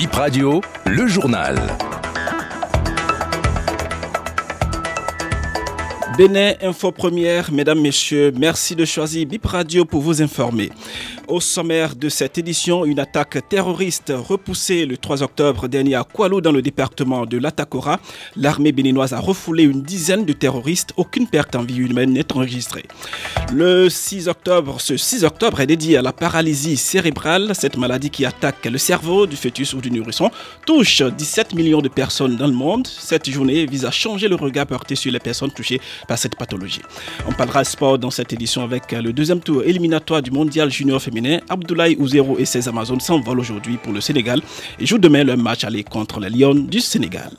Bip Radio, le journal. Bénin Info Première, mesdames, messieurs, merci de choisir Bip Radio pour vous informer. Au sommaire de cette édition, une attaque terroriste repoussée le 3 octobre dernier à Kualo dans le département de l'Atakora. L'armée béninoise a refoulé une dizaine de terroristes. Aucune perte en vie humaine n'est enregistrée. Le 6 octobre, ce 6 octobre est dédié à la paralysie cérébrale. Cette maladie qui attaque le cerveau du fœtus ou du nourrisson touche 17 millions de personnes dans le monde. Cette journée vise à changer le regard porté sur les personnes touchées par cette pathologie. On parlera sport dans cette édition avec le deuxième tour éliminatoire du mondial junior féminin Abdoulaye Ouzero et ses Amazones s'envolent aujourd'hui pour le Sénégal et jouent demain le match aller contre les Lions du Sénégal.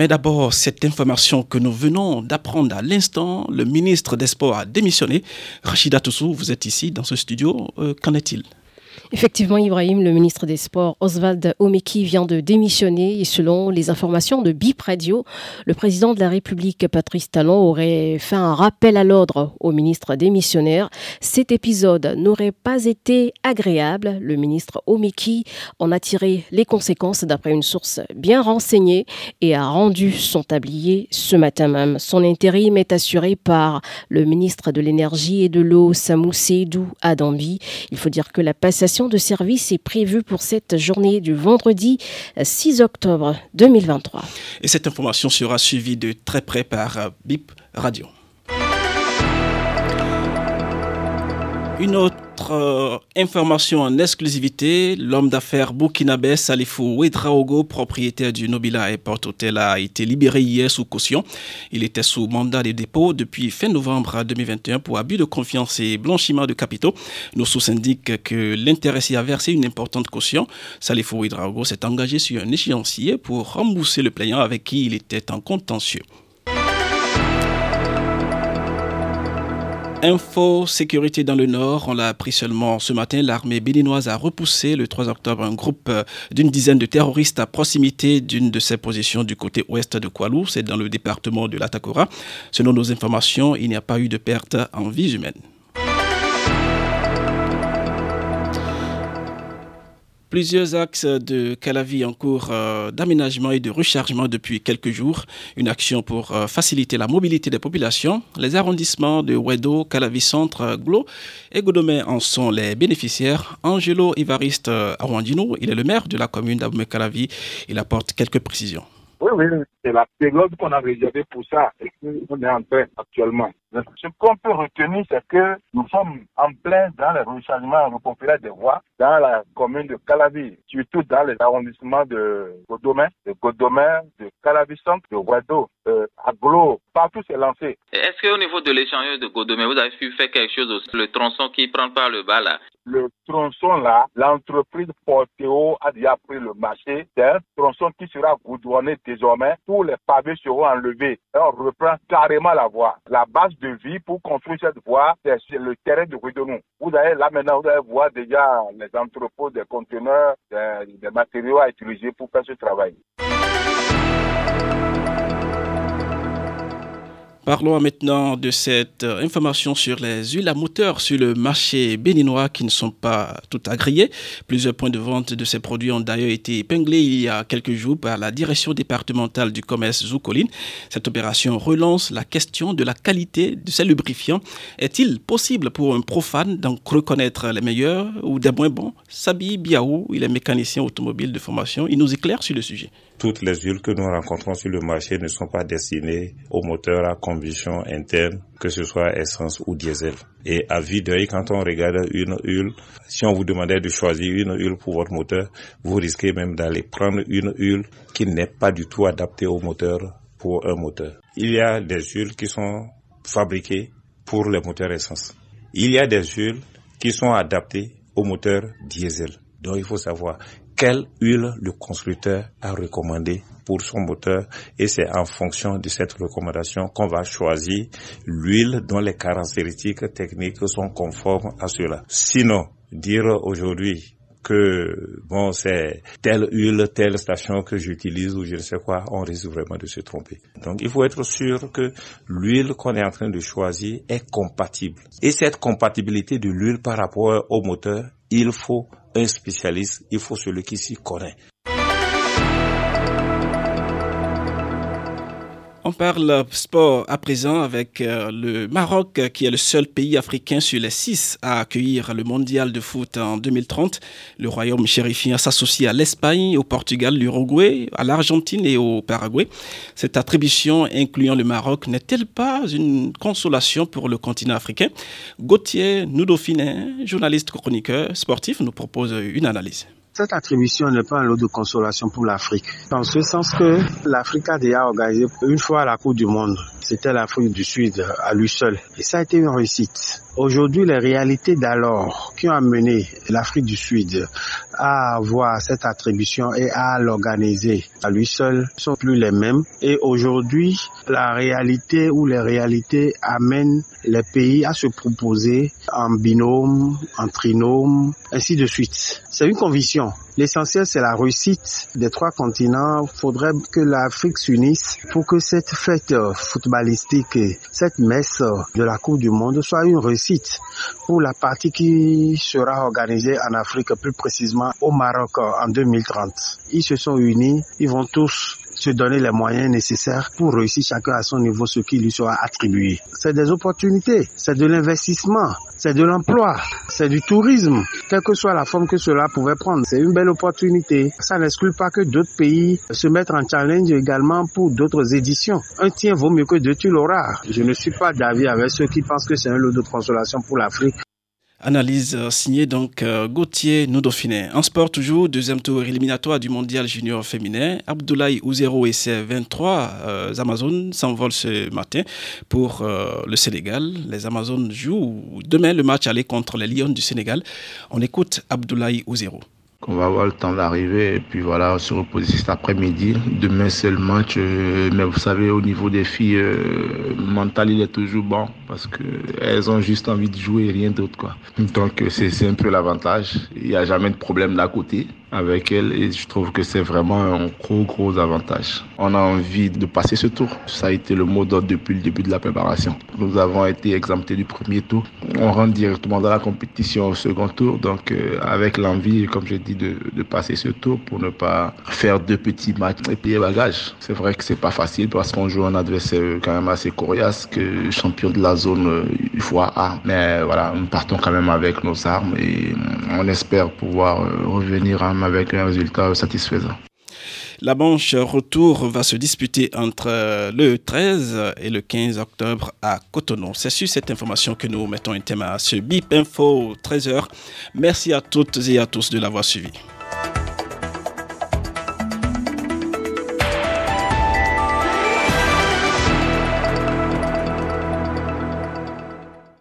Mais d'abord, cette information que nous venons d'apprendre à l'instant, le ministre des Sports a démissionné. Rachida Toussou, vous êtes ici dans ce studio. Euh, qu'en est-il? Effectivement, Ibrahim, le ministre des Sports, Oswald Omeki, vient de démissionner et selon les informations de BIP Radio, le président de la République, Patrice Talon, aurait fait un rappel à l'ordre au ministre démissionnaire. Cet épisode n'aurait pas été agréable. Le ministre Omeki en a tiré les conséquences d'après une source bien renseignée et a rendu son tablier ce matin même. Son intérim est assuré par le ministre de l'Énergie et de l'Eau, Samou Seydou Adambi. Il faut dire que la de service est prévue pour cette journée du vendredi 6 octobre 2023. Et cette information sera suivie de très près par BIP Radio. Une autre euh, information en exclusivité, l'homme d'affaires burkinabé Salifou Ouedraogo, propriétaire du Nobila Airport Hotel, a été libéré hier sous caution. Il était sous mandat de dépôt depuis fin novembre 2021 pour abus de confiance et blanchiment de capitaux. Nos sources indiquent que l'intéressé a versé une importante caution. Salifou Ouedraogo s'est engagé sur un échéancier pour rembourser le plaignant avec qui il était en contentieux. Info sécurité dans le Nord, on l'a appris seulement ce matin, l'armée béninoise a repoussé le 3 octobre un groupe euh, d'une dizaine de terroristes à proximité d'une de ses positions du côté ouest de Kualou, c'est dans le département de l'Atakora. Selon nos informations, il n'y a pas eu de perte en vie humaine. Plusieurs axes de Calavi en cours euh, d'aménagement et de rechargement depuis quelques jours. Une action pour euh, faciliter la mobilité des populations. Les arrondissements de Wedo, Calavi Centre, Glo et Godomé en sont les bénéficiaires. Angelo Ivariste euh, Arwandino, il est le maire de la commune d'Abomey Calavi. Il apporte quelques précisions. Oui, c'est la période qu'on a réservée pour ça et qu'on est en train actuellement? Ce qu'on peut retenir, c'est que nous sommes en plein dans le rechargement reconféré des voies dans la commune de Calavi, surtout dans les arrondissements de Godomé, de Godomé, de Calavi Centre, de Ouado, euh, Aglo, partout c'est lancé. Est-ce qu'au niveau de l'échangeur de Godomé, vous avez pu faire quelque chose aussi, le tronçon qui prend par le bas là? Le tronçon là, l'entreprise Porteo a déjà pris le marché. C'est un tronçon qui sera goudronné désormais. Tous les pavés seront enlevés. On reprend carrément la voie. La base de vie pour construire cette voie, c'est le terrain de Guidonou. Vous allez là maintenant, vous allez voir déjà les entrepôts des conteneurs, des, des matériaux à utiliser pour faire ce travail. Parlons maintenant de cette information sur les huiles à moteur sur le marché béninois qui ne sont pas toutes agréées. Plusieurs points de vente de ces produits ont d'ailleurs été épinglés il y a quelques jours par la direction départementale du commerce Zoukoline. Cette opération relance la question de la qualité de ces lubrifiants. Est-il possible pour un profane d'en reconnaître les meilleurs ou des moins bons? Sabi Biaou, il est mécanicien automobile de formation. Il nous éclaire sur le sujet toutes les huiles que nous rencontrons sur le marché ne sont pas destinées aux moteurs à combustion interne, que ce soit essence ou diesel. Et à vue d'œil, quand on regarde une huile, si on vous demandait de choisir une huile pour votre moteur, vous risquez même d'aller prendre une huile qui n'est pas du tout adaptée au moteur pour un moteur. Il y a des huiles qui sont fabriquées pour les moteurs essence. Il y a des huiles qui sont adaptées aux moteurs diesel. Donc il faut savoir quelle huile le constructeur a recommandé pour son moteur et c'est en fonction de cette recommandation qu'on va choisir l'huile dont les caractéristiques techniques sont conformes à cela. Sinon, dire aujourd'hui que bon c'est telle huile, telle station que j'utilise ou je ne sais quoi, on risque vraiment de se tromper. Donc il faut être sûr que l'huile qu'on est en train de choisir est compatible. Et cette compatibilité de l'huile par rapport au moteur, il faut un spécialiste, il faut celui qui s'y connaît. On parle sport à présent avec euh, le Maroc qui est le seul pays africain sur les six à accueillir le mondial de foot en 2030. Le royaume chérifien s'associe à l'Espagne, au Portugal, l'Uruguay, à l'Argentine et au Paraguay. Cette attribution incluant le Maroc n'est-elle pas une consolation pour le continent africain? Gauthier Noudofinin, journaliste chroniqueur sportif, nous propose une analyse. Cette attribution n'est pas un lot de consolation pour l'Afrique, dans ce sens que l'Afrique a déjà organisé une fois la Coupe du Monde. C'était l'Afrique du Sud à lui seul. Et ça a été une réussite. Aujourd'hui, les réalités d'alors qui ont amené l'Afrique du Sud à avoir cette attribution et à l'organiser à lui seul sont plus les mêmes. Et aujourd'hui, la réalité ou les réalités amènent les pays à se proposer en binôme, en trinôme, ainsi de suite. C'est une conviction. L'essentiel, c'est la réussite des trois continents. Faudrait que l'Afrique s'unisse pour que cette fête footballistique, cette messe de la Coupe du Monde soit une réussite pour la partie qui sera organisée en Afrique, plus précisément au Maroc en 2030. Ils se sont unis, ils vont tous se donner les moyens nécessaires pour réussir chacun à son niveau ce qui lui sera attribué. C'est des opportunités, c'est de l'investissement, c'est de l'emploi, c'est du tourisme, quelle que soit la forme que cela pouvait prendre. C'est une belle opportunité. Ça n'exclut pas que d'autres pays se mettent en challenge également pour d'autres éditions. Un tien vaut mieux que deux, tu l'auras. Je ne suis pas d'avis avec ceux qui pensent que c'est un lot de consolation pour l'Afrique. Analyse euh, signée donc euh, Gauthier Noudauphiné. En sport toujours, deuxième tour éliminatoire du mondial junior féminin. Abdoulaye Ouzero et ses 23 euh, Amazones s'envolent ce matin pour le Sénégal. Les Amazones jouent demain le match aller contre les Lions du Sénégal. On écoute Abdoulaye Ouzero. On va avoir le temps d'arriver et puis voilà, se reposer cet après-midi. Demain, c'est le match. Mais vous savez, au niveau des filles, le mental, il est toujours bon parce qu'elles ont juste envie de jouer et rien d'autre. quoi. Donc, c'est un peu l'avantage. Il n'y a jamais de problème d'à côté avec elle et je trouve que c'est vraiment un gros, gros avantage. On a envie de passer ce tour. Ça a été le mot d'ordre depuis le début de la préparation. Nous avons été exemptés du premier tour. On rentre directement dans la compétition au second tour. Donc, euh, avec l'envie, comme j'ai dit, de, passer ce tour pour ne pas faire deux petits matchs et payer bagage. C'est vrai que c'est pas facile parce qu'on joue un adversaire quand même assez coriace que champion de la zone fois euh. Mais voilà, nous partons quand même avec nos armes et on espère pouvoir euh, revenir à avec un résultat satisfaisant. La manche retour va se disputer entre le 13 et le 15 octobre à Cotonou. C'est sur cette information que nous mettons un thème à ce BIP Info 13h. Merci à toutes et à tous de l'avoir suivi.